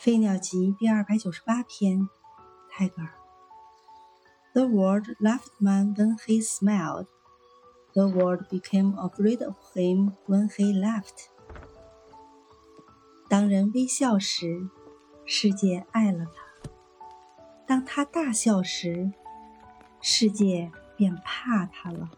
《飞鸟集》第二百九十八篇，泰戈尔。The world loved man when he smiled. The world became afraid of him when he laughed. 当人微笑时，世界爱了他；当他大笑时，世界便怕他了。